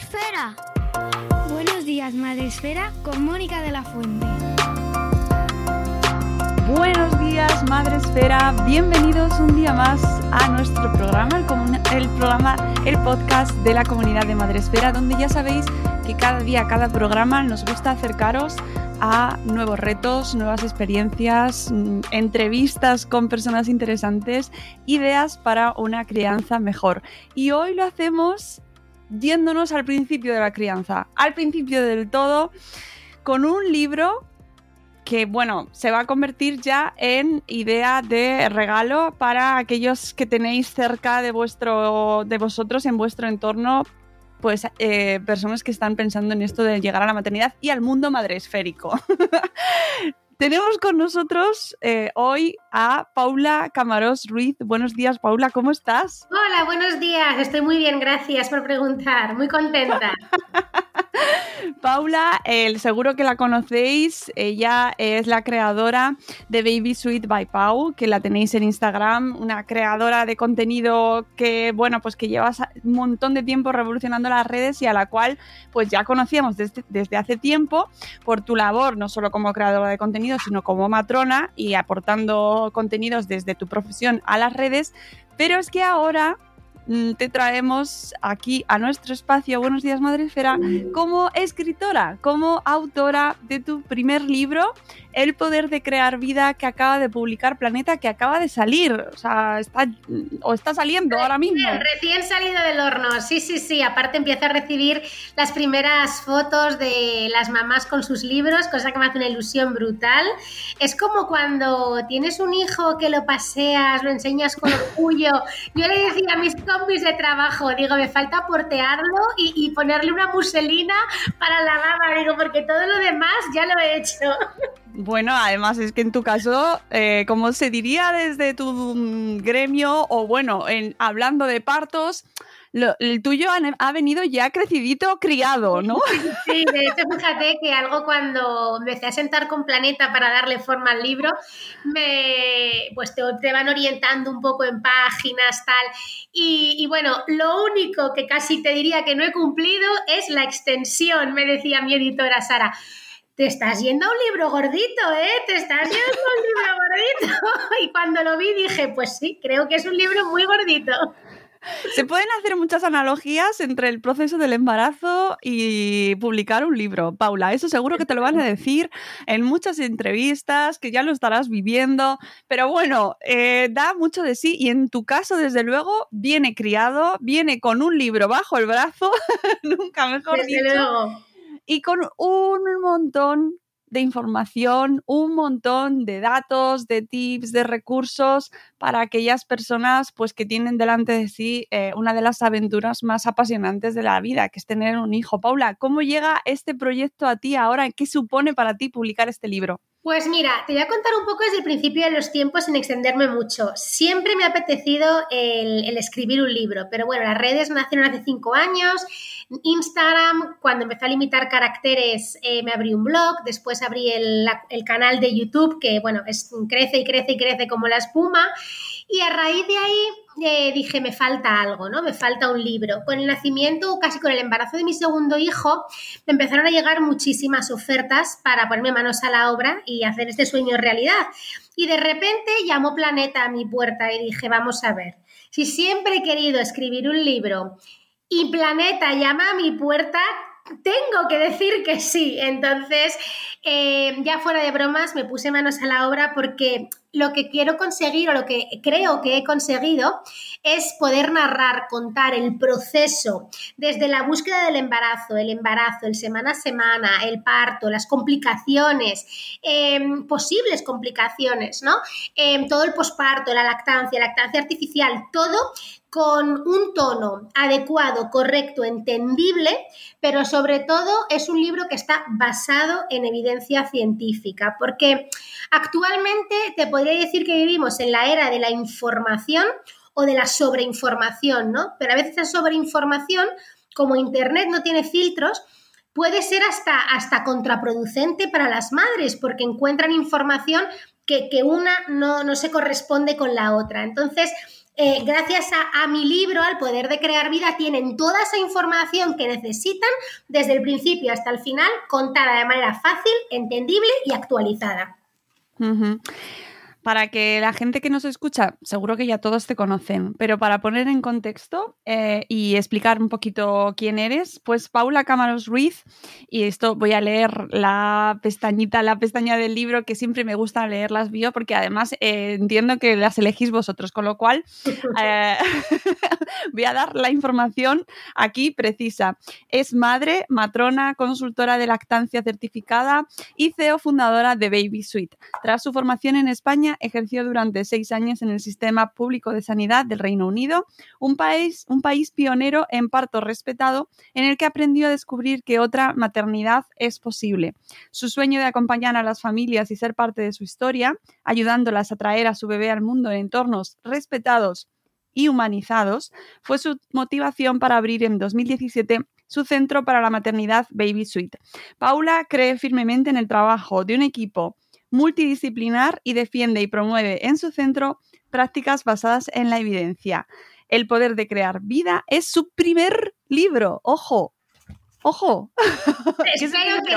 Esfera. Buenos días, Madre Esfera, con Mónica de la Fuente. Buenos días, Madre Esfera. Bienvenidos un día más a nuestro programa, el, el programa, el podcast de la comunidad de Madre Esfera, donde ya sabéis que cada día, cada programa nos gusta acercaros a nuevos retos, nuevas experiencias, mm, entrevistas con personas interesantes, ideas para una crianza mejor. Y hoy lo hacemos yéndonos al principio de la crianza, al principio del todo, con un libro que, bueno, se va a convertir ya en idea de regalo para aquellos que tenéis cerca de, vuestro, de vosotros, en vuestro entorno, pues eh, personas que están pensando en esto de llegar a la maternidad y al mundo madresférico. Tenemos con nosotros eh, hoy a Paula Camarós Ruiz. Buenos días, Paula, ¿cómo estás? Hola, buenos días. Estoy muy bien, gracias por preguntar. Muy contenta. Paula, el, seguro que la conocéis, ella es la creadora de Baby Sweet by Pau, que la tenéis en Instagram, una creadora de contenido que, bueno, pues que lleva un montón de tiempo revolucionando las redes y a la cual pues ya conocíamos desde, desde hace tiempo por tu labor, no solo como creadora de contenido, sino como matrona y aportando contenidos desde tu profesión a las redes, pero es que ahora mm, te traemos aquí a nuestro espacio Buenos días Madresfera como escritora, como autora de tu primer libro, El poder de crear vida, que acaba de publicar Planeta, que acaba de salir, o sea, está o está saliendo ahora mismo. Recién, salido del horno, sí, sí, sí. Aparte empieza a recibir las primeras fotos de las mamás con sus libros, cosa que me hace una ilusión brutal. Es como cuando tienes un hijo que lo paseas, lo enseñas con orgullo. Yo le decía a mis compis de trabajo, digo, me falta portearlo y, y ponerle una muselina para la baba, digo, porque todo lo demás ya lo he hecho. Bueno, además es que en tu caso, eh, como se diría desde tu mm, gremio, o bueno, en, hablando de partos, el tuyo ha, venido ya crecidito, criado, ¿no? Sí, de hecho, fíjate que algo cuando empecé a sentar con Planeta para darle forma al libro, me, pues te, van orientando un poco en páginas, tal. Y, bueno, lo único que casi te diría que no he cumplido es la extensión, me decía mi editora Sara te estás yendo a un libro gordito, ¿eh? Te estás yendo a un libro gordito. Y cuando lo vi dije, pues sí, creo que es un libro muy gordito. Se pueden hacer muchas analogías entre el proceso del embarazo y publicar un libro, Paula. Eso seguro que te lo van a decir en muchas entrevistas, que ya lo estarás viviendo. Pero bueno, eh, da mucho de sí y en tu caso, desde luego, viene criado, viene con un libro bajo el brazo, nunca mejor desde dicho. Luego y con un montón de información, un montón de datos, de tips, de recursos para aquellas personas pues que tienen delante de sí eh, una de las aventuras más apasionantes de la vida, que es tener un hijo. Paula, ¿cómo llega este proyecto a ti ahora? ¿Qué supone para ti publicar este libro? Pues mira, te voy a contar un poco desde el principio de los tiempos sin extenderme mucho. Siempre me ha apetecido el, escribir un libro, pero bueno, las redes nacieron hace cinco años. Instagram, cuando empecé a limitar caracteres, eh, me abrí un blog, después abrí el, canal de YouTube, que bueno, crece y crece y crece como la espuma. Y a raíz de ahí eh, dije, me falta algo, ¿no? Me falta un libro. Con el nacimiento, casi con el embarazo de mi segundo hijo, me empezaron a llegar muchísimas ofertas para ponerme manos a la obra y hacer este sueño realidad. Y de repente llamó Planeta a mi puerta y dije, vamos a ver, si siempre he querido escribir un libro y Planeta llama a mi puerta, tengo que decir que sí. Entonces, eh, ya fuera de bromas, me puse manos a la obra porque lo que quiero conseguir o lo que creo que he conseguido es poder narrar, contar el proceso desde la búsqueda del embarazo, el embarazo, el semana a semana, el parto, las complicaciones, em, posibles complicaciones, ¿no? Em, todo el posparto, la lactancia, lactancia artificial, todo con un tono adecuado, correcto, entendible, pero sobre todo es un libro que está basado en evidencia científica, porque actualmente te podría decir que vivimos en la era de la información o de la sobreinformación, ¿no? Pero a veces la sobreinformación, como Internet no tiene filtros, puede ser hasta, hasta contraproducente para las madres porque encuentran información que, una no, no se corresponde con la otra. Entonces, eh, gracias a, mi libro, al poder de crear vida, tienen toda esa información que necesitan desde el principio hasta el final, contada de manera fácil, entendible y actualizada para que la gente que nos escucha, seguro que ya todos te conocen, pero para poner en contexto eh, y explicar un poquito quién eres, pues Paula Cámaros Ruiz, y esto voy a leer la pestañita, la pestaña del libro, que siempre me gusta leer las bio, porque además eh, entiendo que las elegís vosotros, con lo cual eh, voy a dar la información aquí precisa. Es madre, matrona, consultora de lactancia certificada y CEO fundadora de Baby Suite. Tras su formación en España, ejerció durante seis años en el sistema público de sanidad del Reino Unido, un país, un país pionero en parto respetado en el que aprendió a descubrir que otra maternidad es posible. Su sueño de acompañar a las familias y ser parte de su historia, ayudándolas a traer a su bebé al mundo en entornos respetados y humanizados, fue su motivación para abrir en 2017 su centro para la maternidad Baby Suite. Paula cree firmemente en el trabajo de un equipo multidisciplinar y defiende y promueve en su centro prácticas basadas en la evidencia. El poder de crear vida es su primer libro. Ojo, ojo. Espero que, que,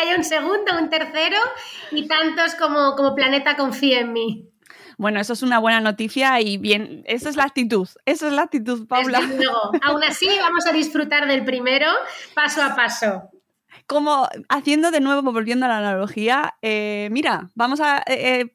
haya un segundo, un tercero y tantos como, como Planeta confíe en mí. Bueno, eso es una buena noticia y bien, esa es la actitud, esa es la actitud, Paula. Aún así, vamos a disfrutar del primero paso a paso como haciendo de nuevo, volviendo a la analogía, eh, mira, vamos a... Eh, eh,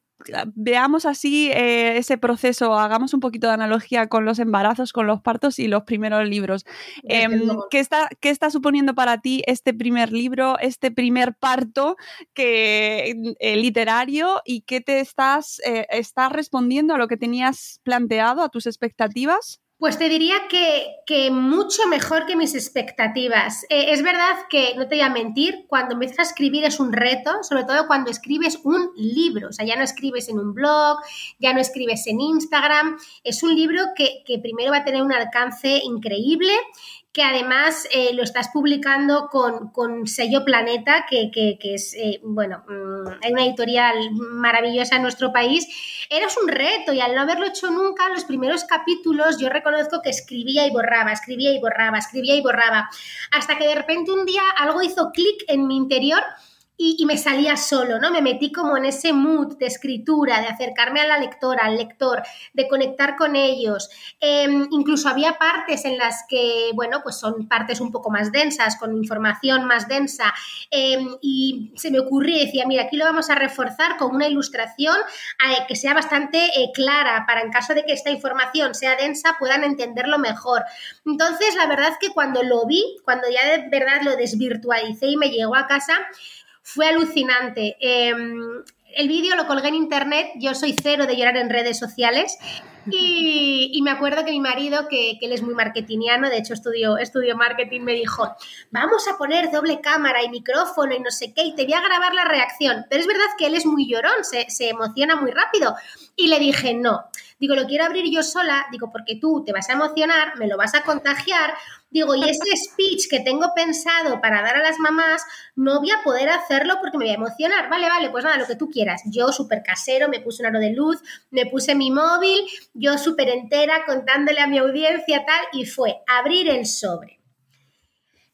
veamos así ese proceso, hagamos un poquito de analogía con los embarazos, con los partos y los primeros libros. Em, ¿qué, está, ¿Qué está suponiendo para ti este primer libro, este primer parto que, literario y qué te estás, estás respondiendo a lo que tenías planteado, a tus expectativas? Pues te diría que, mucho mejor que mis expectativas. Eh, es verdad que, no te voy a mentir, cuando empiezas a escribir es un reto, sobre todo cuando escribes un libro. O sea, ya no escribes en un blog, ya no escribes en Instagram. Es un libro que, que primero va a tener un alcance increíble que además eh, lo estás publicando con, sello Planeta, que, es, eh, bueno, mm, hay una editorial maravillosa en nuestro país. Eras un reto y al no haberlo hecho nunca, los primeros capítulos yo reconozco que escribía y borraba, escribía y borraba, escribía y borraba, hasta que de repente un día algo hizo clic en mi interior y, me salía solo, ¿no? Me metí como en ese mood de escritura, de acercarme a la lectora, al lector, de conectar con ellos. Em, incluso había partes en las que, bueno, pues son partes un poco más densas, con información más densa, em, y se me ocurría decía, mira, aquí lo vamos a reforzar con una ilustración eh, que sea bastante eh, clara, para en caso de que esta información sea densa, puedan entenderlo mejor. Entonces, la verdad es que cuando lo vi, cuando ya de verdad lo desvirtualicé y me llegó a casa, fue alucinante. Em, el vídeo lo colgué en internet, yo soy cero de llorar en redes sociales y, me acuerdo que mi marido, que, él es muy marketingiano, de hecho estudió, estudió marketing, me dijo, vamos a poner doble cámara y micrófono y no sé qué, y te voy a grabar la reacción. Pero es verdad que él es muy llorón, se, se emociona muy rápido. Y le dije, no, digo, lo quiero abrir yo sola, digo, porque tú te vas a emocionar, me lo vas a contagiar, digo, y ese speech que tengo pensado para dar a las mamás, no voy a poder hacerlo porque me voy a emocionar. Vale, vale, pues nada, lo que tú quieras. Yo súper casero, me puse un aro de luz, me puse mi móvil, yo súper entera contándole a mi audiencia tal, y fue abrir el sobre,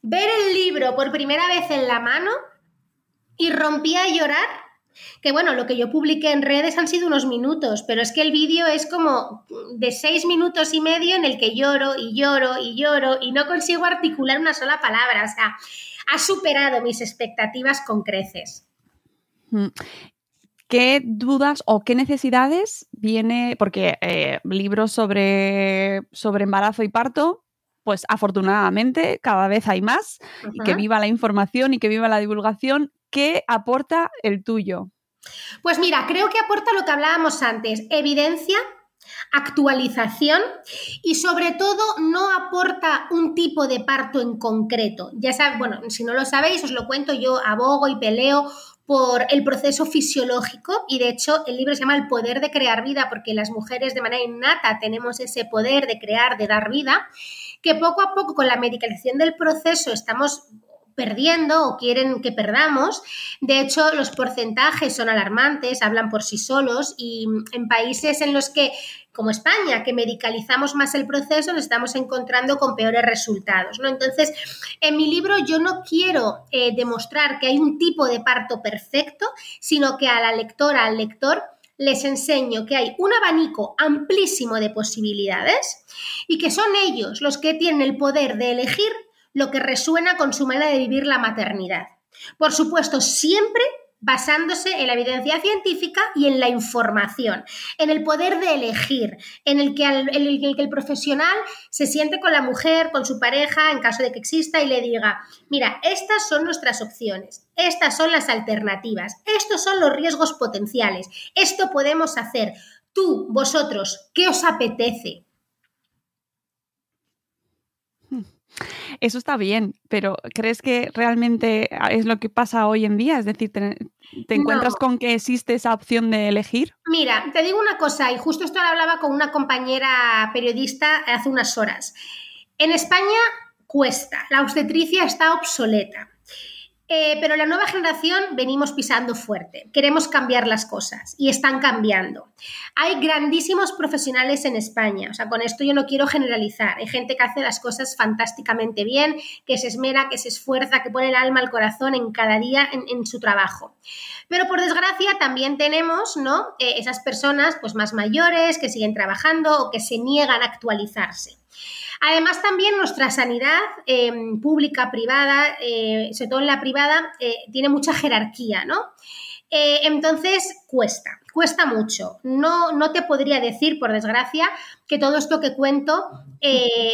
ver el libro por primera vez en la mano y rompí a llorar. Que bueno, lo que yo publiqué en redes han sido unos minutos, pero es que el vídeo es como de seis minutos y medio en el que lloro y lloro y lloro y no consigo articular una sola palabra. O sea, ha superado mis expectativas con creces. Mm. ¿Qué dudas o qué necesidades viene? Porque eh, libros sobre, sobre embarazo y parto, pues afortunadamente cada vez hay más, y que viva la información y que viva la divulgación. ¿Qué aporta el tuyo? Pues mira, creo que aporta lo que hablábamos antes, evidencia, actualización y sobre todo no aporta un tipo de parto en concreto. Ya sabes, bueno, si no lo sabéis, os lo cuento, yo abogo y peleo por el proceso fisiológico y de hecho el libro se llama El poder de crear vida porque las mujeres de manera innata tenemos ese poder de crear, de dar vida, que poco a poco con la medicalización del proceso estamos perdiendo o quieren que perdamos. De hecho, los porcentajes son alarmantes, hablan por sí solos y en países en los que como España, que medicalizamos más el proceso, nos estamos encontrando con peores resultados. ¿no? Entonces, en mi libro yo no quiero eh, demostrar que hay un tipo de parto perfecto, sino que a la lectora, al lector, les enseño que hay un abanico amplísimo de posibilidades y que son ellos los que tienen el poder de elegir lo que resuena con su manera de vivir la maternidad. Por supuesto, siempre basándose en la evidencia científica y en la información, en el poder de elegir, en el que, el, profesional se siente con la mujer, con su pareja, en caso de que exista, y le diga, mira, estas son nuestras opciones, estas son las alternativas, estos son los riesgos potenciales, esto podemos hacer. Tú, vosotros, ¿qué os apetece? Eso está bien, pero ¿crees que realmente es lo que pasa hoy en día? Es decir, ¿te, encuentras con que existe esa opción de elegir? Mira, te digo una cosa, y justo esto lo hablaba con una compañera periodista hace unas horas. En España cuesta, la obstetricia está obsoleta. Eh, pero la nueva generación venimos pisando fuerte, queremos cambiar las cosas y están cambiando. Hay grandísimos profesionales en España, o sea, con esto yo no quiero generalizar, hay gente que hace las cosas fantásticamente bien, que se esmera, que se esfuerza, que pone el alma al corazón en cada día en, su trabajo. Pero por desgracia también tenemos, ¿no? Eh, esas personas pues más mayores que siguen trabajando o que se niegan a actualizarse. Además, también nuestra sanidad eh, pública, privada, eh, sobre todo en la privada, eh, tiene mucha jerarquía, ¿no? entonces, cuesta, cuesta mucho. No, no te podría decir, por desgracia, que todo esto que cuento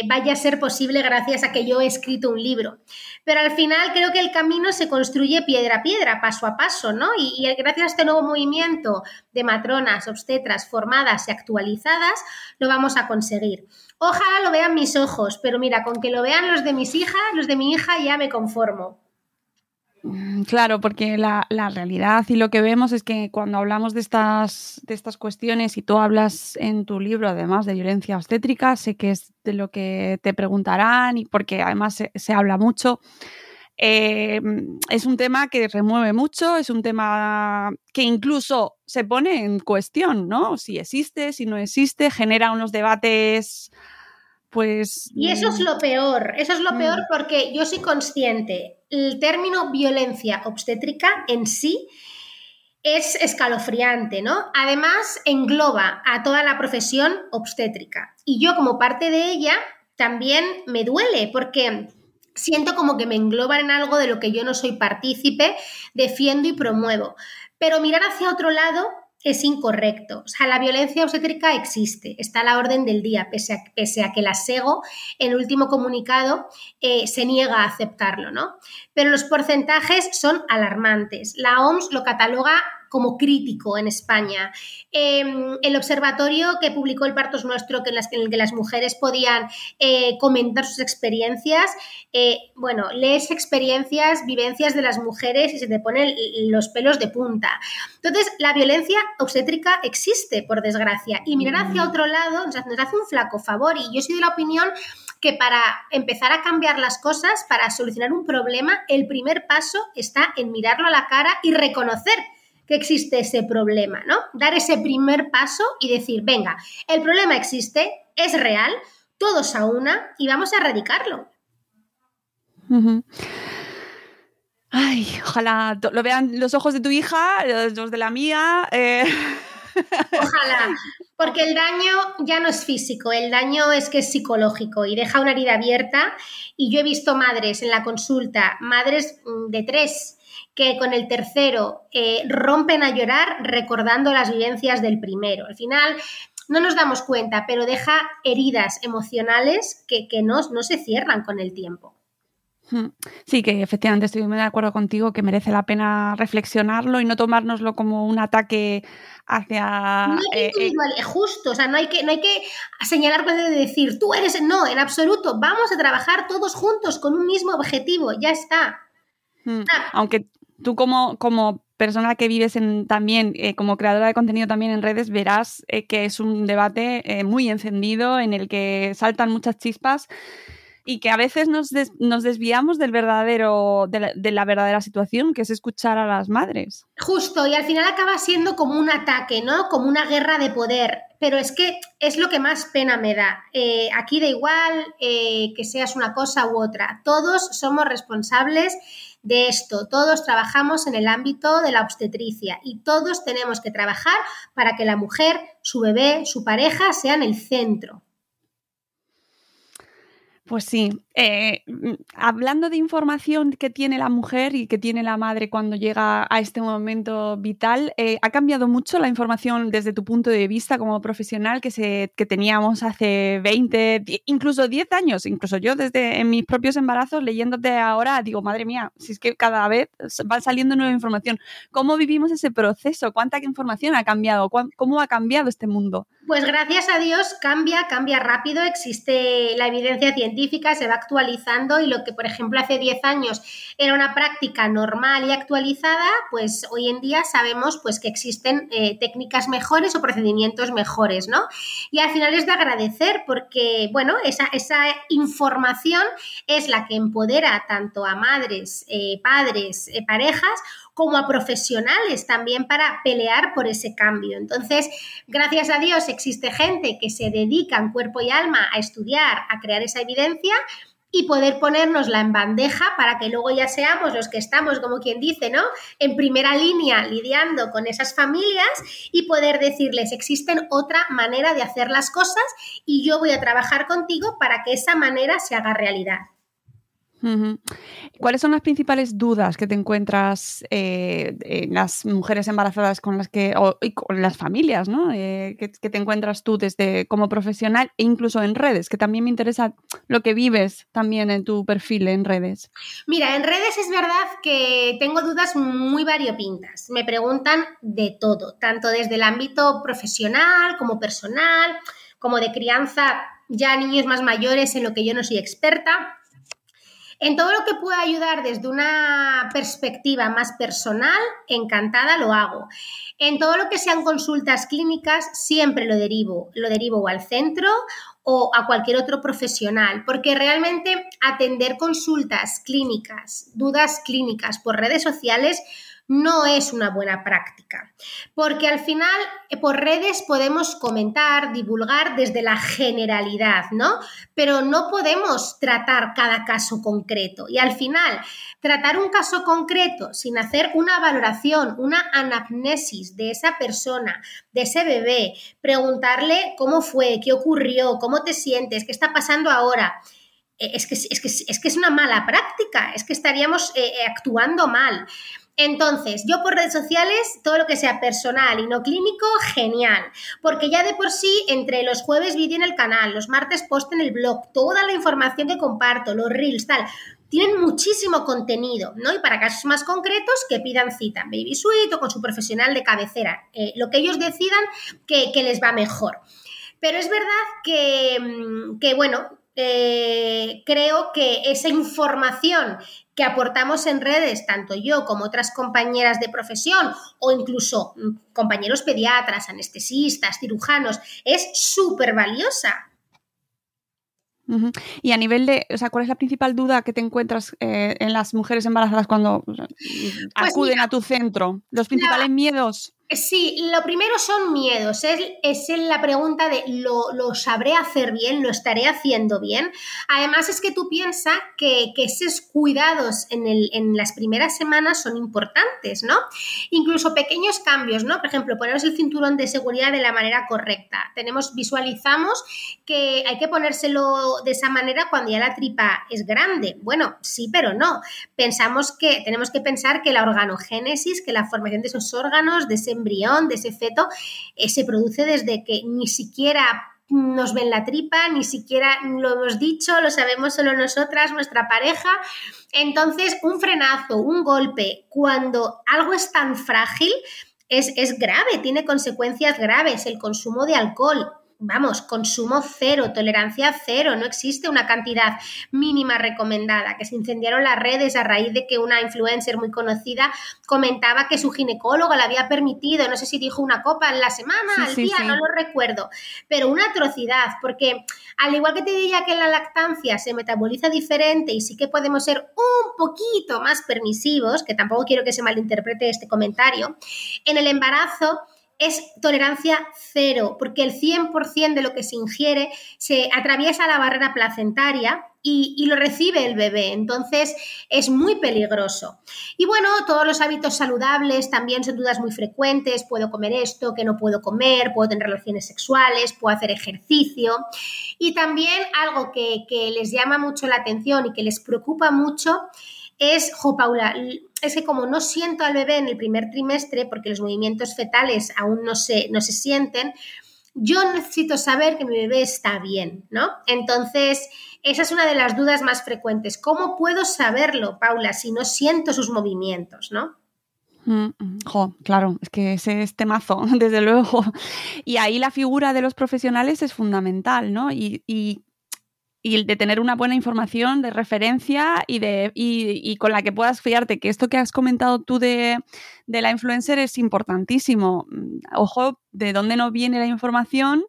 vaya a ser posible gracias a que yo he escrito un libro. Pero al final creo que el camino se construye piedra a piedra, paso a paso, ¿no? Y, y gracias a este nuevo movimiento de matronas, obstetras formadas y actualizadas, lo vamos a conseguir. Ojalá lo vean mis ojos, pero mira, con que lo vean los de mis hijas, los de mi hija, ya me conformo. Mm, claro, porque la, realidad y lo que vemos es que cuando hablamos de estas, de estas cuestiones y tú hablas en tu libro además de violencia obstétrica, sé que es de lo que te preguntarán y porque además se, habla mucho. Eh, es un tema que remueve mucho, es un tema que incluso se pone en cuestión, ¿no? Si existe, si no existe, genera unos debates pues... Y eso es lo peor, eso es lo mm. peor porque yo soy consciente, el término violencia obstétrica en sí es escalofriante, ¿no? Además, engloba a toda la profesión obstétrica. Y yo como parte de ella también me duele porque siento como que me engloban en algo de lo que yo no soy partícipe, defiendo y promuevo. Pero mirar hacia otro lado es incorrecto. O sea, la violencia obstétrica existe, está a la orden del día, pese a, que la SEGO, en el último comunicado, eh, se niega a aceptarlo, ¿no? Pero los porcentajes son alarmantes. La OMS lo cataloga como crítico en España. Em, el observatorio que publicó el Partos Nuestro, que en, las, el que las mujeres podían eh, comentar sus experiencias, eh, bueno, lees experiencias, vivencias de las mujeres y se te ponen los pelos de punta. Entonces, la violencia obstétrica existe, por desgracia, y mirar hacia mm. otro lado nos hace un flaco favor. Y yo soy de la opinión que para empezar a cambiar las cosas, para solucionar un problema, el primer paso está en mirarlo a la cara y reconocer que existe ese problema, ¿no? Dar ese primer paso y decir, venga, el problema existe, es real, todos a una y vamos a erradicarlo. Ay, ojalá lo vean los ojos de tu hija, los de la mía. Eh. Ojalá, porque el daño ya no es físico, el daño es que es psicológico y deja una herida abierta. Y yo he visto madres en la consulta, madres mm, de tres, que con el tercero eh, rompen a llorar recordando las vivencias del primero. Al final no nos damos cuenta, pero deja heridas emocionales que, no, no se cierran con el tiempo. Sí, que efectivamente estoy muy de acuerdo contigo que merece la pena reflexionarlo y no tomárnoslo como un ataque hacia... No hay que eh, eh, justo, o sea, no hay que, no hay que señalar de decir, tú eres... No, en absoluto, vamos a trabajar todos juntos con un mismo objetivo, ya está. Ah. Aunque tú como, como persona que vives también, eh, como creadora de contenido también en redes, verás que es un debate muy encendido en el que saltan muchas chispas y que a veces nos, nos desviamos del verdadero, de la, verdadera situación, que es escuchar a las madres. Justo, y al final acaba siendo como un ataque, ¿no? Como una guerra de poder. Pero es que es lo que más pena me da. Eh, aquí da igual eh, que seas una cosa u otra. Todos somos responsables de esto. Todos trabajamos en el ámbito de la obstetricia y todos tenemos que trabajar para que la mujer, su bebé, su pareja sean el centro. Pues sí, eh, mm, hablando de información que tiene la mujer y que tiene la madre cuando llega a este momento vital, eh, ¿ha cambiado mucho la información desde tu punto de vista como profesional que, se, que teníamos hace 20, incluso 10 años? Incluso yo desde en mis propios embarazos, leyéndote ahora, digo, madre mía, si es que cada vez va saliendo nueva información. ¿Cómo vivimos ese proceso? ¿Cuánta información ha cambiado? ¿Cómo ha cambiado este mundo? Pues gracias a Dios cambia, cambia rápido, existe la evidencia científica, se va actualizando y lo que, por ejemplo, hace 10 años era una práctica normal y actualizada, pues hoy en día sabemos pues, que existen eh, técnicas mejores o procedimientos mejores, ¿no? Y al final es de agradecer porque, bueno, esa, esa información es la que empodera tanto a madres, eh, padres, eh, parejas, como a profesionales también para pelear por ese cambio. Entonces, gracias a Dios existe gente que se dedica en cuerpo y alma a estudiar, a crear esa evidencia y poder ponernosla en bandeja para que luego ya seamos los que estamos, como quien dice, ¿no? En primera línea lidiando con esas familias y poder decirles, existen otra manera de hacer las cosas y yo voy a trabajar contigo para que esa manera se haga realidad. ¿Cuáles son las principales dudas que te encuentras eh, en las mujeres embarazadas con las que, o, con las familias, ¿no? Eh, que, te encuentras tú desde como profesional e incluso en redes? Que también me interesa lo que vives también en tu perfil en redes. Mira, en redes es verdad que tengo dudas muy variopintas. Me preguntan de todo, tanto desde el ámbito profesional como personal, como de crianza ya niños más mayores en lo que yo no soy experta en todo lo que pueda ayudar desde una perspectiva más personal, encantada lo hago. En todo lo que sean consultas clínicas, siempre lo derivo, lo derivo al centro o a cualquier otro profesional, porque realmente atender consultas clínicas, dudas clínicas por redes sociales no es una buena práctica, porque al final eh, por redes podemos comentar, divulgar desde la generalidad, ¿no? Pero no podemos tratar cada caso concreto y al final tratar un caso concreto sin hacer una valoración, una anamnesis de esa persona, de ese bebé, preguntarle cómo fue, qué ocurrió, cómo te sientes, qué está pasando ahora eh, es que es, que, es, que es una mala práctica, es que estaríamos eh, actuando mal. Entonces, yo por redes sociales, todo lo que sea personal y no clínico, genial. Porque ya de por sí, entre los jueves vídeo en el canal, los martes post en el blog, toda la información que comparto, los reels, tal, tienen muchísimo contenido, ¿no? Y para casos más concretos, que pidan cita en Baby Suite o con su profesional de cabecera, eh, lo que ellos decidan que, les va mejor. Pero es verdad que, mm, que bueno, eh, creo que esa información que aportamos en redes, tanto yo como otras compañeras de profesión o incluso mm, compañeros pediatras, anestesistas, cirujanos, es súper valiosa. Y a nivel de, o sea, ¿cuál es la principal duda que te encuentras eh, en las mujeres embarazadas cuando pues acuden a tu centro? ¿Los principales miedos? Sí, lo primero son miedos. Es, es la pregunta de ¿lo, sabré hacer bien? ¿Lo estaré haciendo bien? Además, es que tú piensas que, esos cuidados en, el, en, las primeras semanas son importantes, ¿no? Incluso pequeños cambios, ¿no? Por ejemplo, ponernos el cinturón de seguridad de la manera correcta. Tenemos, visualizamos que hay que ponérselo de esa manera cuando ya la tripa es grande. Bueno, sí, pero no. Pensamos que tenemos que pensar que la organogénesis, que la formación de esos órganos, de ese de ese feto, eh, se produce desde que ni siquiera nos ven la tripa, ni siquiera lo hemos dicho, lo sabemos solo nosotras, nuestra pareja. Entonces, un frenazo, un golpe, cuando algo es tan frágil, es, es grave, tiene consecuencias graves. El consumo de alcohol, vamos, consumo cero, tolerancia cero, no existe una cantidad mínima recomendada, que se incendiaron las redes a raíz de que una influencer muy conocida comentaba que su ginecólogo le había permitido, no sé si dijo una copa en la semana, al día, no lo recuerdo, pero una atrocidad, porque al igual que te diría que en la lactancia se metaboliza diferente y sí que podemos ser un poquito más permisivos, que tampoco quiero que se malinterprete este comentario, en el embarazo es tolerancia cero, porque el 100% de lo que se ingiere se atraviesa la barrera placentaria y, lo recibe el bebé. Entonces es muy peligroso. Y bueno, todos los hábitos saludables también son dudas muy frecuentes. Puedo comer esto, que no puedo comer, puedo tener relaciones sexuales, puedo hacer ejercicio. Y también algo que, que les llama mucho la atención y que les preocupa mucho es, jo, Paula, es que como no siento al bebé en el primer trimestre, porque los movimientos fetales aún no se, no se sienten, yo necesito saber que mi bebé está bien, ¿no? Entonces, esa es una de las dudas más frecuentes. ¿Cómo puedo saberlo, Paula, si no siento sus movimientos, ¿no? Mm, mm, jo, claro, es que ese es temazo, desde luego. Y ahí la figura de los profesionales es fundamental, ¿no? Y, y y de tener una buena información de referencia y, de, y, con la que puedas fiarte, que esto que has comentado tú de, de, la influencer es importantísimo. Mm, ojo, de dónde no viene la información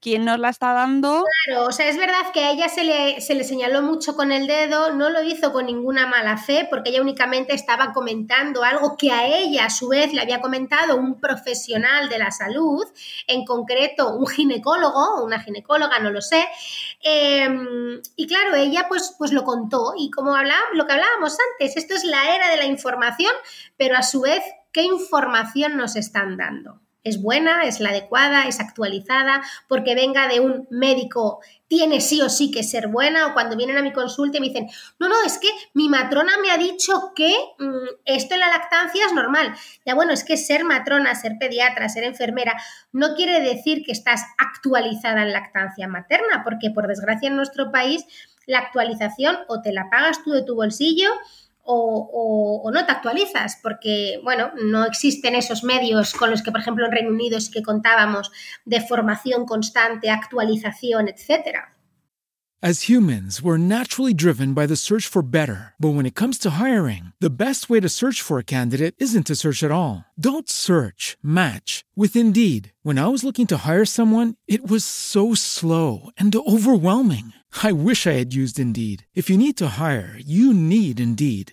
quién nos la está dando. Claro, o sea, es verdad que a ella se le, se le, señaló mucho con el dedo, no lo hizo con ninguna mala fe, porque ella únicamente estaba comentando algo que a ella, a su vez, le había comentado un profesional de la salud, en concreto un ginecólogo, una ginecóloga, no lo sé. Em, y claro, ella pues, pues lo contó, y como lo que hablábamos antes, esto es la era de la información, pero a su vez, ¿qué información nos están dando? Es buena, es la adecuada, es actualizada, porque venga de un médico, tiene sí o sí que ser buena, o cuando vienen a mi consulta y me dicen, no, no, es que mi matrona me ha dicho que mm, esto en la lactancia es normal. Ya bueno, es que ser matrona, ser pediatra, ser enfermera, no quiere decir que estás actualizada en lactancia materna, porque por desgracia en nuestro país la actualización o te la pagas tú de tu bolsillo, o, no te actualizas, porque, bueno, no existen esos medios con los que, por ejemplo, en Reino Unido sí que contábamos de formación constante, actualización, etcétera. As humans, we're naturally driven by the search for better. But when it comes to hiring, the best way to search for a candidate isn't to search at all. Don't search, match with Indeed. When I was looking to hire someone, it was so slow and overwhelming. I wish I had used Indeed. If you need to hire, you need Indeed.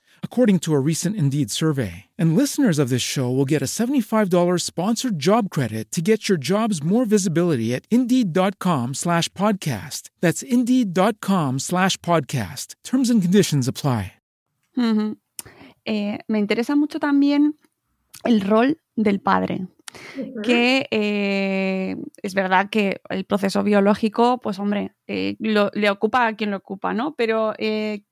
according to a recent Indeed survey. And listeners of this show will get a $75 sponsored job credit to get your jobs more visibility at Indeed.com slash podcast. That's Indeed.com slash podcast. Terms and conditions apply. Uh -huh. eh, me interesa mucho también el rol del padre que eh, es verdad que el proceso biológico, pues hombre, eh, le ocupa a quien lo ocupa, ¿no? Pero eh,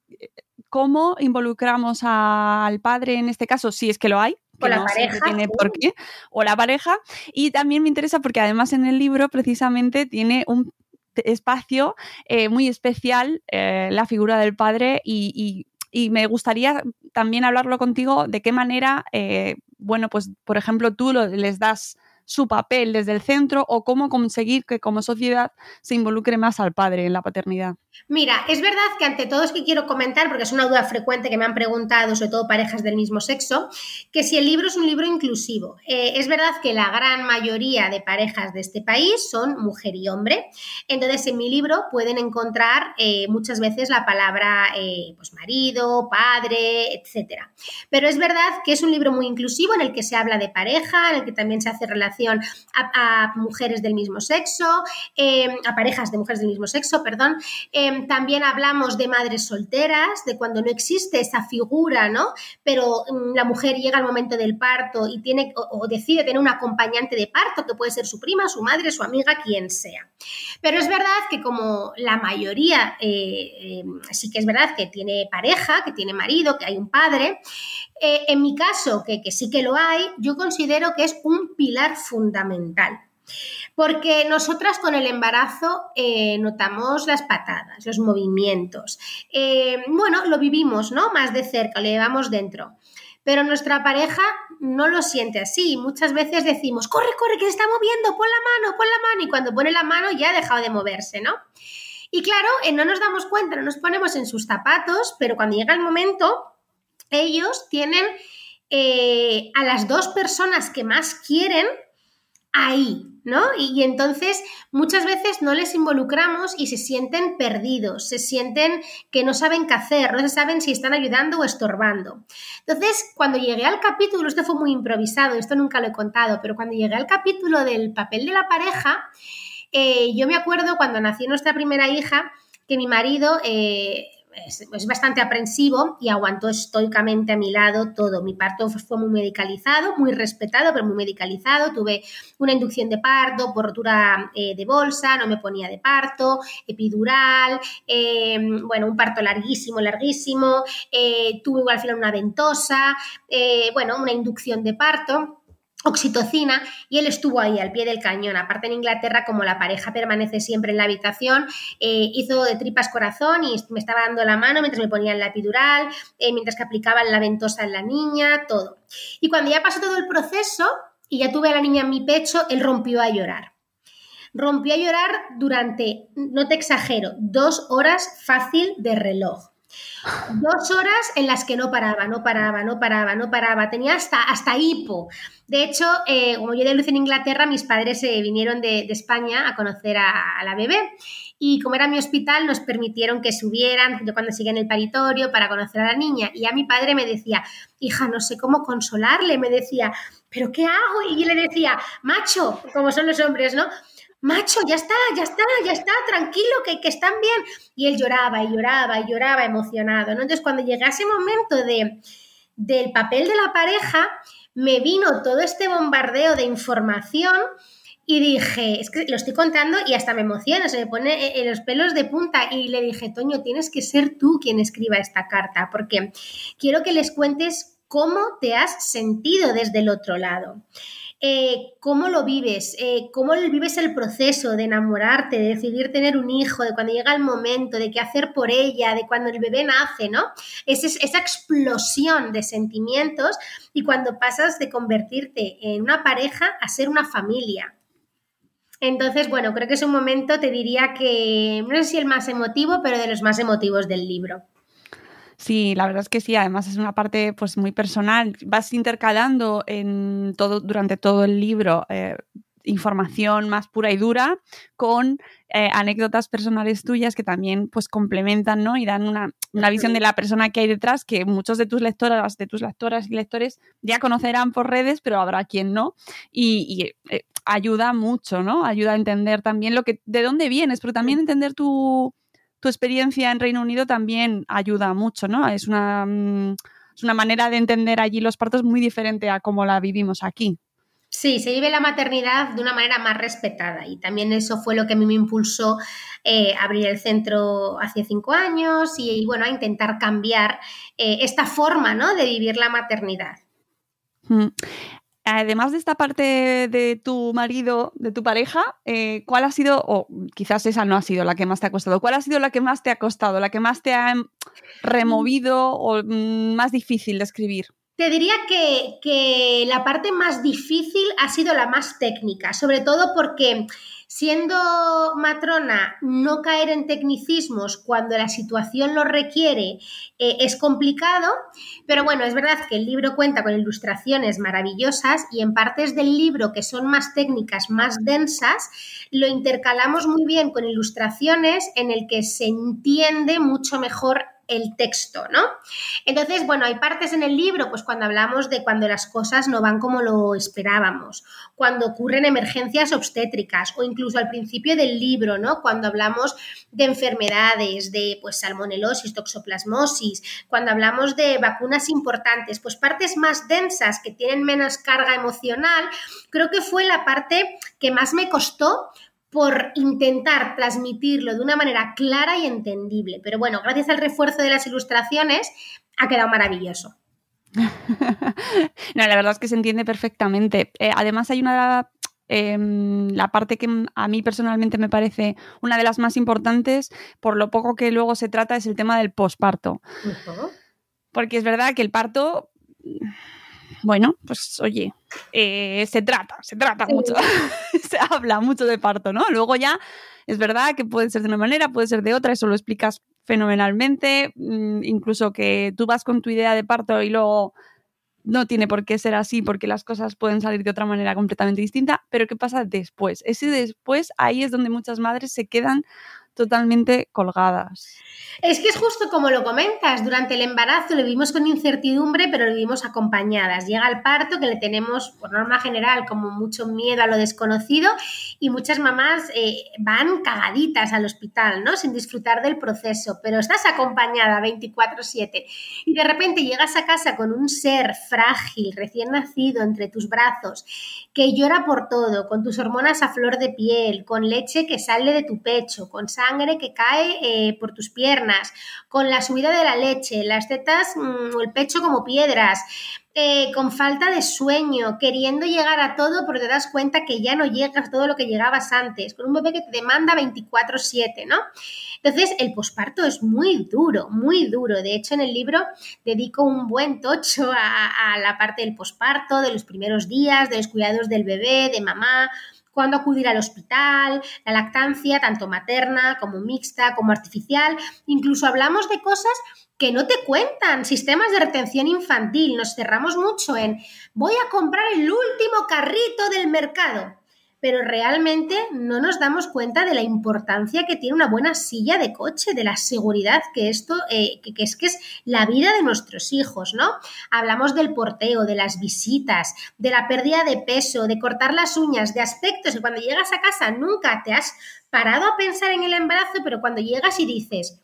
¿cómo involucramos al padre en este caso? Si es que lo hay. o la pareja. Tiene por qué, o la pareja. Y también me interesa porque además en el libro precisamente tiene un espacio muy especial la figura del padre y, y me gustaría también hablarlo contigo de qué manera, eh, bueno, pues por ejemplo tú les das su papel desde el centro o cómo conseguir que como sociedad se involucre más al padre en la paternidad. Mira, es verdad que ante todo es que quiero comentar, porque es una duda frecuente que me han preguntado, sobre todo parejas del mismo sexo, que si el libro es un libro inclusivo. Eh, es verdad que la gran mayoría de parejas de este país son mujer y hombre, entonces en mi libro pueden encontrar eh, muchas veces la palabra eh, pues marido, padre, etc. Pero es verdad que es un libro muy inclusivo en el que se habla de pareja, en el que también se hace relación a, mujeres del mismo sexo, em, a parejas de mujeres del mismo sexo, perdón. Em, también hablamos de madres solteras, de cuando no existe esa figura, ¿no? Pero mm, la mujer llega al momento del parto y tiene o, decide tener un acompañante de parto, que puede ser su prima, su madre, su amiga, quien sea. Pero es verdad que como la mayoría eh, em, sí que es verdad que tiene pareja, que tiene marido, que hay un padre, eh, en mi caso, que, sí que lo hay, yo considero que es un pilar fundamental. Porque nosotras con el embarazo eh, notamos las patadas, los movimientos. Eh, bueno, lo vivimos, ¿no? Más de cerca, lo llevamos dentro. Pero nuestra pareja no lo siente así. Muchas veces decimos, corre, corre, que se está moviendo, pon la mano, pon la mano. Y cuando pone la mano ya ha dejado de moverse, ¿no? Y claro, no nos damos cuenta, no nos ponemos en sus zapatos, pero cuando llega el momento, ellos tienen eh, a las dos personas que más quieren ahí, ¿no? Y, entonces muchas veces no les involucramos y se sienten perdidos, se sienten que no saben qué hacer, no saben si están ayudando o estorbando. Entonces, cuando llegué al capítulo, esto fue muy improvisado, esto nunca lo he contado, pero cuando llegué al capítulo del papel de la pareja, eh, yo me acuerdo cuando nació nuestra primera hija, que mi marido... Eh, es, bastante aprensivo y aguantó estoicamente a mi lado todo. Mi parto fue muy medicalizado, muy respetado, pero muy medicalizado. Tuve una inducción de parto por rotura eh, de bolsa, no me ponía de parto, epidural, em, bueno, un parto larguísimo, larguísimo. Eh, tuve al final una ventosa, eh, bueno, una inducción de parto oxitocina y él estuvo ahí al pie del cañón. Aparte en Inglaterra, como la pareja permanece siempre en la habitación, eh, hizo de tripas corazón y me estaba dando la mano mientras me ponían la epidural, eh, mientras que aplicaban la ventosa en la niña, todo. Y cuando ya pasó todo el proceso y ya tuve a la niña en mi pecho, él rompió a llorar. Rompió a llorar durante, no te exagero, dos horas fácil de reloj. Dos horas en las que no paraba, no paraba, no paraba, no paraba. Tenía hasta, hasta hipo. De hecho, eh, como yo de luz en Inglaterra, mis padres se vinieron de, España a conocer a, la bebé. Y como era mi hospital, nos permitieron que subieran, yo cuando seguía en el paritorio, para conocer a la niña. Y a mi padre me decía, hija, no sé cómo consolarle. Me decía, ¿pero qué hago? Y yo le decía, macho, como son los hombres, ¿no? Macho, ya está, ya está, ya está, tranquilo, que, que están bien. Y él lloraba y lloraba y lloraba emocionado, ¿no? Entonces, cuando llegase ese momento de, del papel de la pareja, me vino todo este bombardeo de información y dije, es que lo estoy contando y hasta me emociona, se me pone en los pelos de punta y le dije, Toño, tienes que ser tú quien escriba esta carta, porque quiero que les cuentes cómo te has sentido desde el otro lado. Eh, cómo lo vives, eh, cómo vives el proceso de enamorarte, de decidir tener un hijo, de cuando llega el momento, de qué hacer por ella, de cuando el bebé nace, ¿no? Es, esa explosión de sentimientos y cuando pasas de convertirte en una pareja a ser una familia. Entonces, bueno, creo que es un momento, te diría que, no sé si el más emotivo, pero de los más emotivos del libro. Sí, la verdad es que sí, además es una parte pues muy personal. Vas intercalando en todo, durante todo el libro eh, información más pura y dura con eh, anécdotas personales tuyas que también pues complementan ¿no? y dan una, visión de la persona que hay detrás que muchos de tus lectoras, de tus lectoras y lectores ya conocerán por redes, pero habrá quien no. Y, eh, ayuda mucho, ¿no? Ayuda a entender también lo que, de dónde vienes, pero también entender tu, tu experiencia en Reino Unido también ayuda mucho, ¿no? Es una... Mm, es una manera de entender allí los partos muy diferente a como la vivimos aquí. Sí, se vive la maternidad de una manera más respetada y también eso fue lo que a mí me impulsó eh, a abrir el centro hace cinco años y, bueno, a intentar cambiar eh, esta forma ¿no? de vivir la maternidad. Mm. Además de esta parte de tu marido, de tu pareja, eh, ¿cuál ha sido, o quizás esa no ha sido la que más te ha costado, cuál ha sido la que más te ha costado, la que más te ha removido o mm, más difícil de escribir? Te diría que, la parte más difícil ha sido la más técnica, sobre todo porque siendo matrona, no caer en tecnicismos cuando la situación lo requiere eh, es complicado, pero bueno, es verdad que el libro cuenta con ilustraciones maravillosas y en partes del libro que son más técnicas, más densas, lo intercalamos muy bien con ilustraciones en el que se entiende mucho mejor el texto, ¿no? Entonces, bueno, hay partes en el libro, pues cuando hablamos de cuando las cosas no van como lo esperábamos, cuando ocurren emergencias obstétricas o incluso al principio del libro, ¿no? Cuando hablamos de enfermedades, de pues salmonelosis, toxoplasmosis, cuando hablamos de vacunas importantes, pues partes más densas que tienen menos carga emocional, creo que fue la parte que más me costó por intentar transmitirlo de una manera clara y entendible. Pero bueno, gracias al refuerzo de las ilustraciones ha quedado maravilloso. no, la verdad es que se entiende perfectamente. Eh, además hay una em, la parte que a mí personalmente me parece una de las más importantes, por lo poco que luego se trata, es el tema del posparto. Porque es verdad que el parto bueno, pues oye, eh, se trata, se trata mucho, se habla mucho de parto, ¿no? Luego ya es verdad que puede ser de una manera, puede ser de otra, eso lo explicas fenomenalmente, mm, incluso que tú vas con tu idea de parto y luego no tiene por qué ser así porque las cosas pueden salir de otra manera completamente distinta, pero ¿qué pasa después? Ese después, ahí es donde muchas madres se quedan totalmente colgadas. Es que es justo como lo comentas, durante el embarazo lo vivimos con incertidumbre, pero lo vivimos acompañadas. Llega el parto que le tenemos, por norma general, como mucho miedo a lo desconocido y muchas mamás eh, van cagaditas al hospital, ¿no? Sin disfrutar del proceso, pero estás acompañada 24/7 y de repente llegas a casa con un ser frágil, recién nacido entre tus brazos, que llora por todo, con tus hormonas a flor de piel, con leche que sale de tu pecho, con sangre que cae eh, por tus piernas, con la subida de la leche, las tetas mm, o el pecho como piedras, eh, con falta de sueño, queriendo llegar a todo, pero te das cuenta que ya no llegas a todo lo que llegabas antes, con un bebé que te demanda 24/7, ¿no? Entonces, el posparto es muy duro, muy duro. De hecho, en el libro dedico un buen tocho a, a la parte del posparto, de los primeros días, de los cuidados del bebé, de mamá, cuándo acudir al hospital, la lactancia, tanto materna como mixta, como artificial. Incluso hablamos de cosas que no te cuentan, sistemas de retención infantil. Nos cerramos mucho en voy a comprar el último carrito del mercado pero realmente no nos damos cuenta de la importancia que tiene una buena silla de coche, de la seguridad que esto, eh, que, es que es la vida de nuestros hijos, ¿no? Hablamos del porteo, de las visitas, de la pérdida de peso, de cortar las uñas, de aspectos que cuando llegas a casa nunca te has parado a pensar en el embarazo, pero cuando llegas y dices,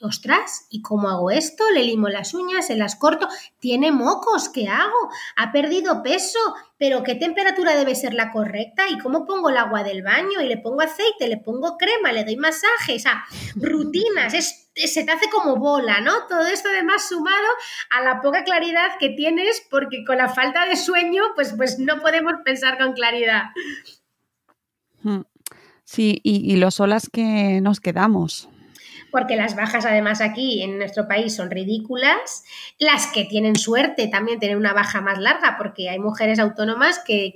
ostras, ¿y cómo hago esto? Le limo las uñas, se las corto, tiene mocos, ¿qué hago? Ha perdido peso, pero ¿qué temperatura debe ser la correcta? ¿Y cómo pongo el agua del baño? Y le pongo aceite, le pongo crema, le doy masaje, o sea, rutinas, se te hace como bola, ¿no? Todo esto además sumado a la poca claridad que tienes, porque con la falta de sueño, pues, pues no podemos pensar con claridad. Hmm. Sí, y, y lo solas que nos quedamos porque las bajas además aquí en nuestro país son ridículas. Las que tienen suerte también tienen una baja más larga, porque hay mujeres autónomas que,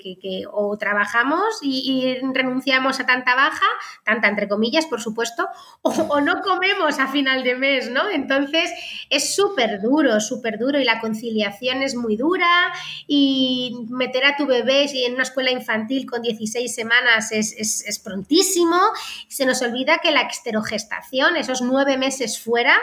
o trabajamos y, renunciamos a tanta baja, tanta entre comillas, por supuesto, o, no comemos a final de mes, ¿no? Entonces es súper duro, súper duro y la conciliación es muy dura y meter a tu bebé en una escuela infantil con 16 semanas es, es, es prontísimo. Se nos olvida que la exterogestación, esos nueve meses fuera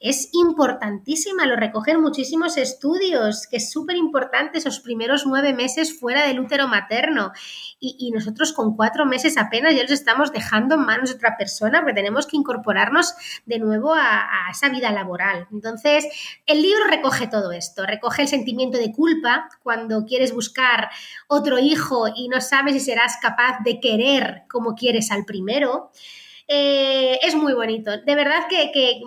es importantísima, lo recogen muchísimos estudios, que es súper importante esos primeros nueve meses fuera del útero materno. Y, nosotros con cuatro meses apenas ya los estamos dejando en manos de otra persona porque tenemos que incorporarnos de nuevo a, a esa vida laboral. Entonces, el libro recoge todo esto, recoge el sentimiento de culpa cuando quieres buscar otro hijo y no sabes si serás capaz de querer como quieres al primero. Eh, es muy bonito. De verdad que,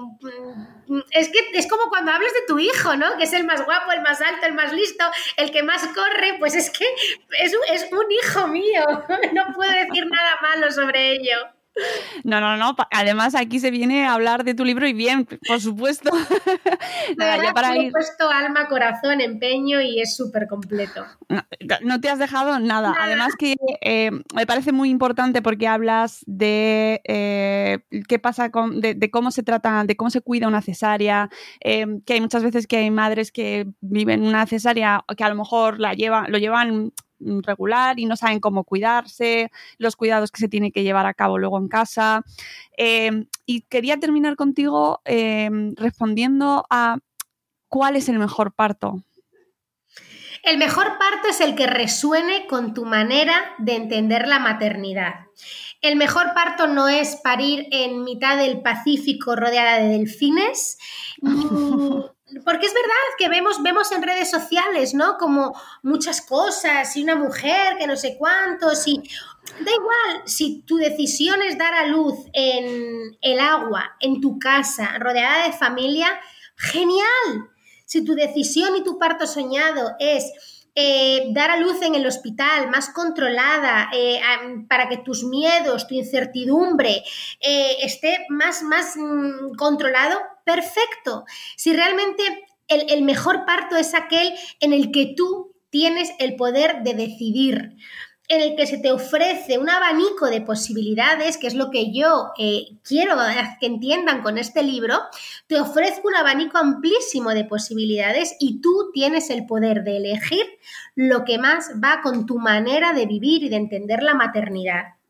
mm, es que es como cuando hablas de tu hijo, ¿no? Que es el más guapo, el más alto, el más listo, el que más corre, pues es que es, es un hijo mío. No puedo decir nada malo sobre ello. No, no, no. Además, aquí se viene a hablar de tu libro y bien, por supuesto. Nada, ya para ir. puesto alma, corazón, empeño y es súper completo. No, te has dejado nada. Además que eh, me parece muy importante porque hablas de eh, qué pasa con, de, cómo se trata, de cómo se cuida una cesárea, eh, que hay muchas veces que hay madres que viven una cesárea que a lo mejor la lleva, lo llevan regular y no saben cómo cuidarse, los cuidados que se tiene que llevar a cabo luego en casa. Em, y quería terminar contigo em, respondiendo a cuál es el mejor parto. El mejor parto es el que resuene con tu manera de entender la maternidad. El mejor parto no es parir en mitad del Pacífico rodeada de delfines, porque es verdad que vemos, vemos en redes sociales, ¿no? Como muchas cosas y una mujer que no sé cuántos y da igual si tu decisión es dar a luz en el agua, en tu casa, rodeada de familia, genial. Si tu decisión y tu parto soñado es eh, dar a luz en el hospital, más controlada, eh, para que tus miedos, tu incertidumbre eh, esté más, más mm, controlado, perfecto. Si realmente el, mejor parto es aquel en el que tú tienes el poder de decidir en el que se te ofrece un abanico de posibilidades, que es lo que yo eh, quiero que entiendan con este libro, te ofrezco un abanico amplísimo de posibilidades y tú tienes el poder de elegir lo que más va con tu manera de vivir y de entender la maternidad.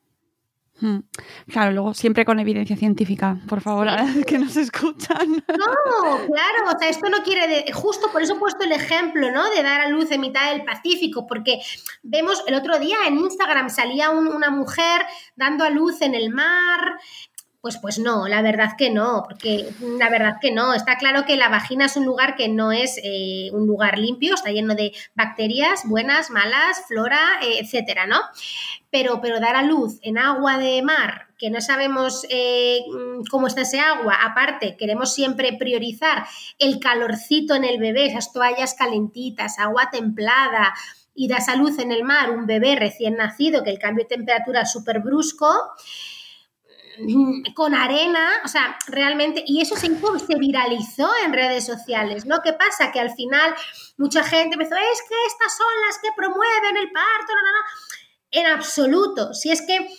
Hmm. Claro, luego siempre con evidencia científica, por favor, a que nos escuchan. No, claro, o sea, esto no quiere, de, justo por eso he puesto el ejemplo, ¿no? De dar a luz en mitad del Pacífico, porque vemos el otro día en Instagram salía una mujer dando a luz en el mar, pues, pues no, la verdad que no, porque la verdad que no. Está claro que la vagina es un lugar que no es eh, un lugar limpio, está lleno de bacterias buenas, malas, flora, eh, etcétera, ¿no? Pero, pero dar a luz en agua de mar, que no sabemos eh, cómo está ese agua, aparte, queremos siempre priorizar el calorcito en el bebé, esas toallas calentitas, agua templada, y das a luz en el mar un bebé recién nacido, que el cambio de temperatura es súper brusco con arena, o sea, realmente, y eso se, se viralizó en redes sociales, ¿no? ¿Qué pasa? Que al final mucha gente empezó, es que estas son las que promueven el parto, no, no, no. En absoluto, si es que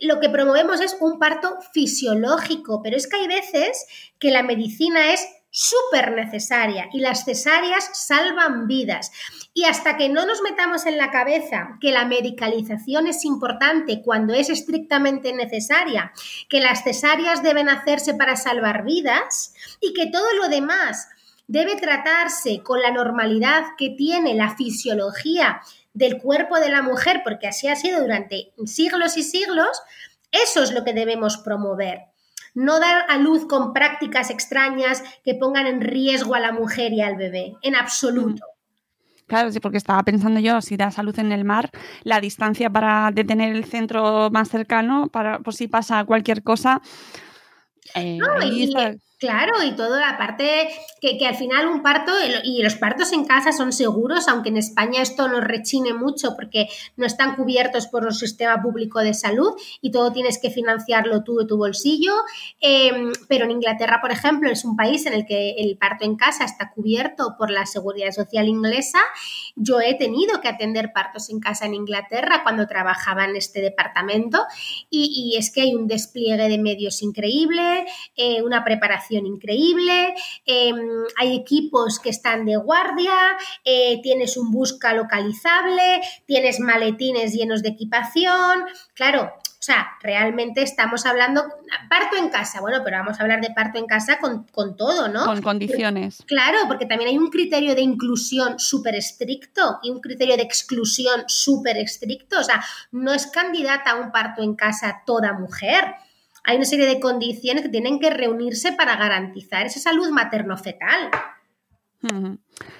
lo que promovemos es un parto fisiológico, pero es que hay veces que la medicina es súper necesaria y las cesáreas salvan vidas. Y hasta que no nos metamos en la cabeza que la medicalización es importante cuando es estrictamente necesaria, que las cesáreas deben hacerse para salvar vidas y que todo lo demás debe tratarse con la normalidad que tiene la fisiología del cuerpo de la mujer, porque así ha sido durante siglos y siglos, eso es lo que debemos promover no dar a luz con prácticas extrañas que pongan en riesgo a la mujer y al bebé, en absoluto. Mm. Claro, sí, porque estaba pensando yo, si das a luz en el mar, la distancia para detener el centro más cercano, para por si pasa cualquier cosa. Eh, Claro, y todo, aparte que, que al final un parto, y los partos en casa son seguros, aunque en España esto nos rechine mucho porque no están cubiertos por un sistema público de salud y todo tienes que financiarlo tú de tu bolsillo. Em, pero en Inglaterra, por ejemplo, es un país en el que el parto en casa está cubierto por la seguridad social inglesa. Yo he tenido que atender partos en casa en Inglaterra cuando trabajaba en este departamento y, y es que hay un despliegue de medios increíble, eh, una preparación increíble, em, hay equipos que están de guardia, eh, tienes un busca localizable, tienes maletines llenos de equipación, claro. O sea, realmente estamos hablando, parto en casa, bueno, pero vamos a hablar de parto en casa con, con todo, ¿no? Con condiciones. Claro, porque también hay un criterio de inclusión súper estricto y un criterio de exclusión súper estricto. O sea, no es candidata a un parto en casa toda mujer. Hay una serie de condiciones que tienen que reunirse para garantizar esa salud materno-fetal.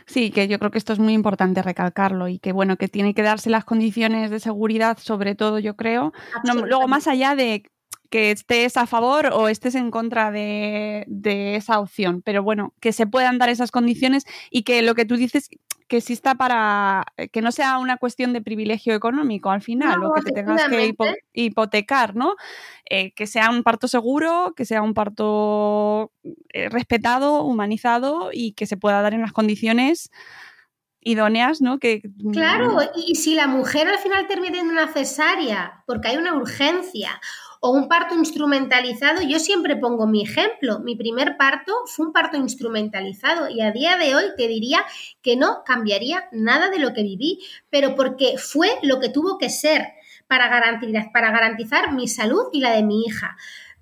Sí, que yo creo que esto es muy importante recalcarlo y que bueno, que tiene que darse las condiciones de seguridad, sobre todo, yo creo. luego, más allá de que estés a favor o estés en contra de, de, esa opción, pero bueno, que se puedan dar esas condiciones y que lo que tú dices, que exista para eh, que no sea una cuestión de privilegio económico al final o que te tengas que hipotecar, ¿no? Eh, que sea un parto seguro, que sea un parto eh, respetado, humanizado y que se pueda dar en las condiciones idóneas, ¿no? Que, claro, mm, y si la mujer al final termina en una cesárea porque hay una urgencia o un parto instrumentalizado, yo siempre pongo mi ejemplo. Mi primer parto fue un parto instrumentalizado y a día de hoy te diría que no cambiaría nada de lo que viví, pero porque fue lo que tuvo que ser para garantizar, para garantizar mi salud y la de mi hija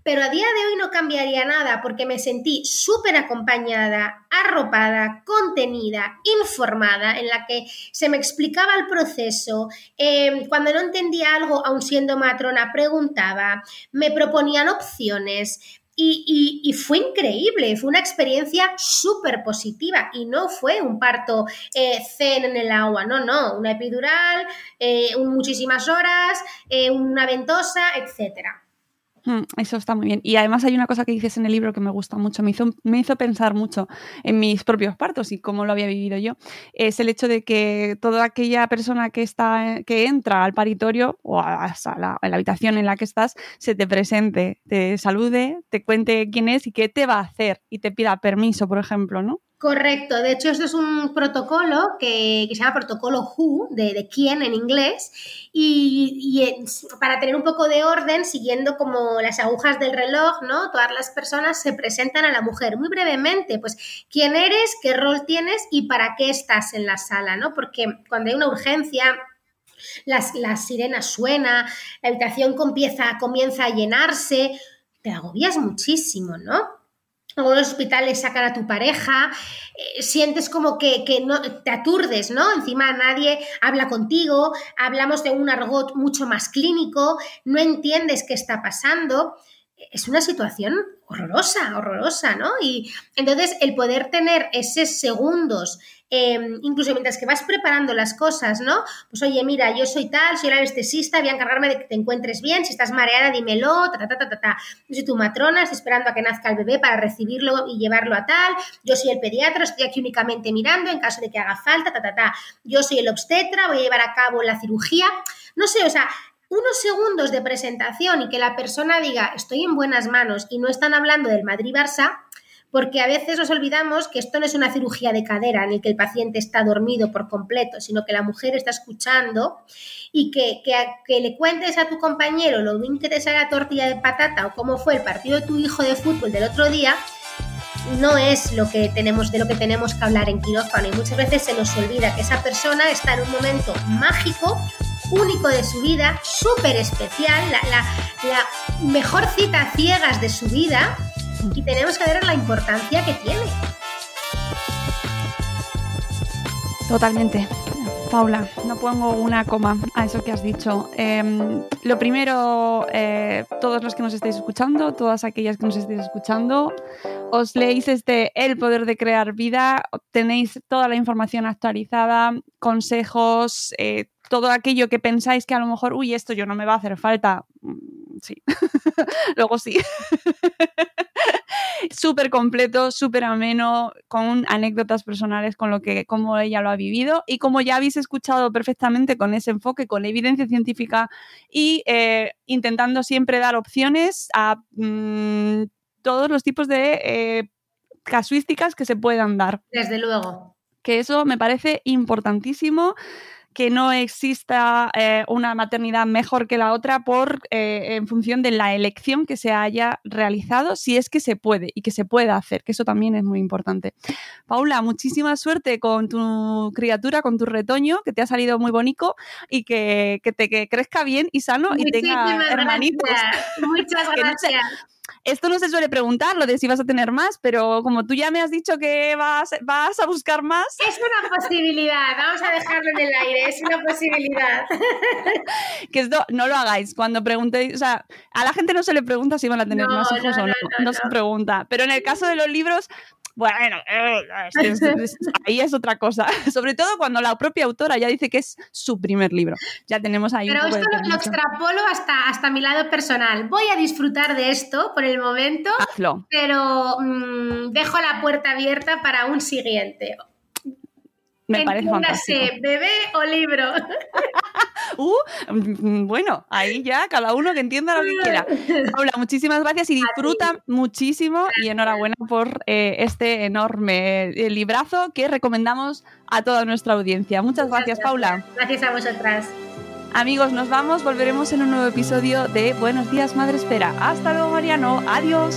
pero a día de hoy no cambiaría nada porque me sentí súper acompañada, arropada, contenida, informada, en la que se me explicaba el proceso. Em, cuando no entendía algo, aun siendo matrona, preguntaba, me proponían opciones. Y, fue increíble, fue una experiencia súper positiva y no fue un parto eh, zen en el agua, no, no, una epidural, eh, muchísimas horas, eh, una ventosa, etcétera. Mm, eso está muy bien. Y además hay una cosa que dices en el libro que me gusta mucho, me hizo, me hizo pensar mucho en mis propios partos y cómo lo había vivido yo. Es el hecho de que toda aquella persona que, está, que entra al paritorio o a a la habitación en la que estás se te presente, te salude, te cuente quién es y qué te va a hacer y te pida permiso, por ejemplo, ¿no? Correcto, de hecho esto es un protocolo que, se llama protocolo WHO, de, quién en inglés, y, para tener un poco de orden, siguiendo como las agujas del reloj, ¿no? Todas las personas se presentan a la mujer muy brevemente, pues quién eres, qué rol tienes y para qué estás en la sala, ¿no? Porque cuando hay una urgencia, las, las sirenas suena, la habitación comienza, comienza a llenarse, te agobias muchísimo, ¿no? En los hospitales sacan a tu pareja, eh, sientes como que, no, te aturdes, ¿no? Encima nadie habla contigo, hablamos de un argot mucho más clínico, no entiendes qué está pasando. Es una situación horrorosa, horrorosa, ¿no? Y entonces el poder tener esos segundos Em, incluso mientras que vas preparando las cosas, ¿no? Pues oye, mira, yo soy tal, soy el anestesista, voy a encargarme de que te encuentres bien, si estás mareada, dímelo, ta, ta, ta, ta, ta. Yo soy tu matrona, estoy esperando a que nazca el bebé para recibirlo y llevarlo a tal, yo soy el pediatra, estoy aquí únicamente mirando en caso de que haga falta, ta, ta, ta. Yo soy el obstetra, voy a llevar a cabo la cirugía, no sé, o sea, unos segundos de presentación y que la persona diga estoy en buenas manos y no están hablando del Madrid-Barça, porque a veces nos olvidamos que esto no es una cirugía de cadera en el que el paciente está dormido por completo, sino que la mujer está escuchando y que, que, le cuentes a tu compañero lo bien que te sale la tortilla de patata o cómo fue el partido de tu hijo de fútbol del otro día, no es lo que tenemos, de lo que tenemos que hablar en quirófano. Y muchas veces se nos olvida que esa persona está en un momento mágico único de su vida, súper especial, la, la, mejor cita ciegas de su vida y tenemos que ver la importancia que tiene. Totalmente. Paula, no pongo una coma a eso que has dicho. Em, lo primero, eh, todos los que nos estéis escuchando, todas aquellas que nos estéis escuchando, os leéis este El poder de crear vida, tenéis toda la información actualizada, consejos, eh, todo aquello que pensáis que a lo mejor, uy, esto yo no me va a hacer falta. Sí, luego sí. súper completo, súper ameno, con anécdotas personales con lo que, cómo ella lo ha vivido y como ya habéis escuchado perfectamente con ese enfoque, con evidencia científica y eh, intentando siempre dar opciones a mm, todos los tipos de eh, casuísticas que se puedan dar. Desde luego. Que eso me parece importantísimo que no exista eh, una maternidad mejor que la otra por, eh, en función de la elección que se haya realizado, si es que se puede y que se pueda hacer, que eso también es muy importante. Paula, muchísima suerte con tu criatura, con tu retoño, que te ha salido muy bonito y que, te crezca bien y sano y tenga hermanitos. Muchas gracias. Esto no se suele preguntar, lo de si vas a tener más, pero como tú ya me has dicho que vas, vas a buscar más. Es una posibilidad, vamos a dejarlo en el aire, es una posibilidad. que esto no lo hagáis. Cuando preguntéis, o sea, a la gente no se le pregunta si van a tener más hijos o no, no se pregunta. Pero en el caso de los libros, bueno, eh, ahí es otra cosa. Sobre todo cuando la propia autora ya dice que es su primer libro. Ya tenemos ahí. Pero un esto lo, extrapolo hasta, hasta mi lado personal. Voy a disfrutar de esto por el momento, Hazlo. pero mm, dejo la puerta abierta para un siguiente. Me parece fantástico. bebé o libro. uh, mm, bueno, ahí ya cada uno que entienda lo que quiera. Paula, muchísimas gracias y disfruta muchísimo y enhorabuena por eh, este enorme eh, librazo que recomendamos a toda nuestra audiencia. Muchas gracias, Paula. Gracias a vosotras. Amigos, nos vamos, volveremos en un nuevo episodio de Buenos días, Madre Espera. Hasta luego, Mariano. Adiós.